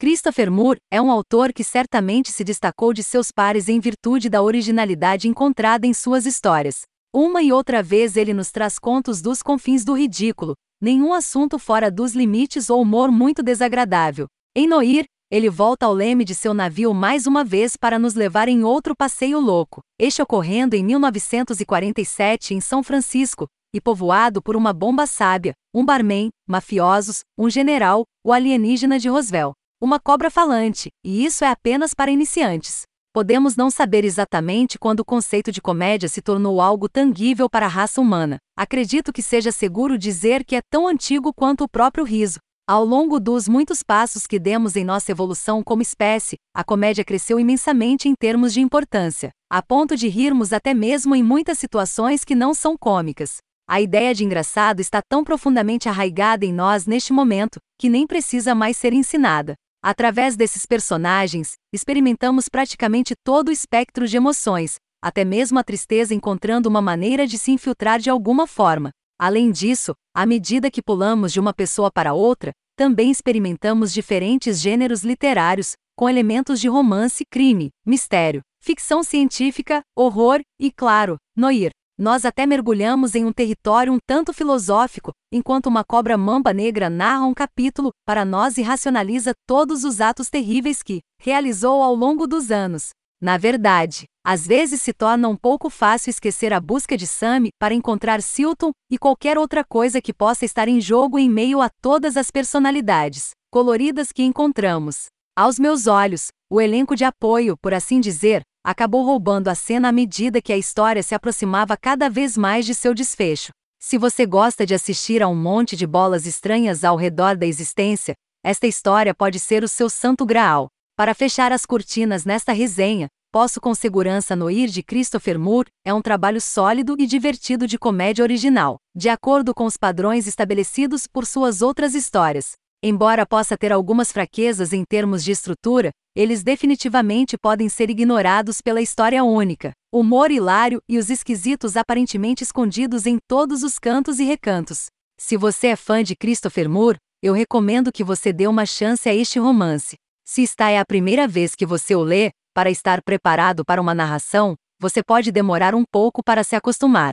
Christopher Moore é um autor que certamente se destacou de seus pares em virtude da originalidade encontrada em suas histórias. Uma e outra vez ele nos traz contos dos confins do ridículo, nenhum assunto fora dos limites ou humor muito desagradável. Em Noir, ele volta ao leme de seu navio mais uma vez para nos levar em outro passeio louco, este ocorrendo em 1947 em São Francisco, e povoado por uma bomba sábia, um barman, mafiosos, um general, o alienígena de Roswell, uma cobra falante, e isso é apenas para iniciantes. Podemos não saber exatamente quando o conceito de comédia se tornou algo tangível para a raça humana. Acredito que seja seguro dizer que é tão antigo quanto o próprio riso. Ao longo dos muitos passos que demos em nossa evolução como espécie, a comédia cresceu imensamente em termos de importância, a ponto de rirmos até mesmo em muitas situações que não são cômicas. A ideia de engraçado está tão profundamente arraigada em nós neste momento, que nem precisa mais ser ensinada. Através desses personagens, experimentamos praticamente todo o espectro de emoções, até mesmo a tristeza encontrando uma maneira de se infiltrar de alguma forma. Além disso, à medida que pulamos de uma pessoa para outra, também experimentamos diferentes gêneros literários, com elementos de romance, crime, mistério, ficção científica, horror e, claro, noir nós até mergulhamos em um território um tanto filosófico, enquanto uma cobra mamba negra narra um capítulo para nós e racionaliza todos os atos terríveis que realizou ao longo dos anos. Na verdade, às vezes se torna um pouco fácil esquecer a busca de Sammy para encontrar Silton e qualquer outra coisa que possa estar em jogo em meio a todas as personalidades coloridas que encontramos. Aos meus olhos, o elenco de apoio, por assim dizer, acabou roubando a cena à medida que a história se aproximava cada vez mais de seu desfecho. Se você gosta de assistir a um monte de bolas estranhas ao redor da existência, esta história pode ser o seu santo graal. Para fechar as cortinas nesta resenha, posso com segurança noir de Christopher Moore é um trabalho sólido e divertido de comédia original, de acordo com os padrões estabelecidos por suas outras histórias. Embora possa ter algumas fraquezas em termos de estrutura, eles definitivamente podem ser ignorados pela história única, humor hilário e os esquisitos aparentemente escondidos em todos os cantos e recantos. Se você é fã de Christopher Moore, eu recomendo que você dê uma chance a este romance. Se esta é a primeira vez que você o lê, para estar preparado para uma narração, você pode demorar um pouco para se acostumar.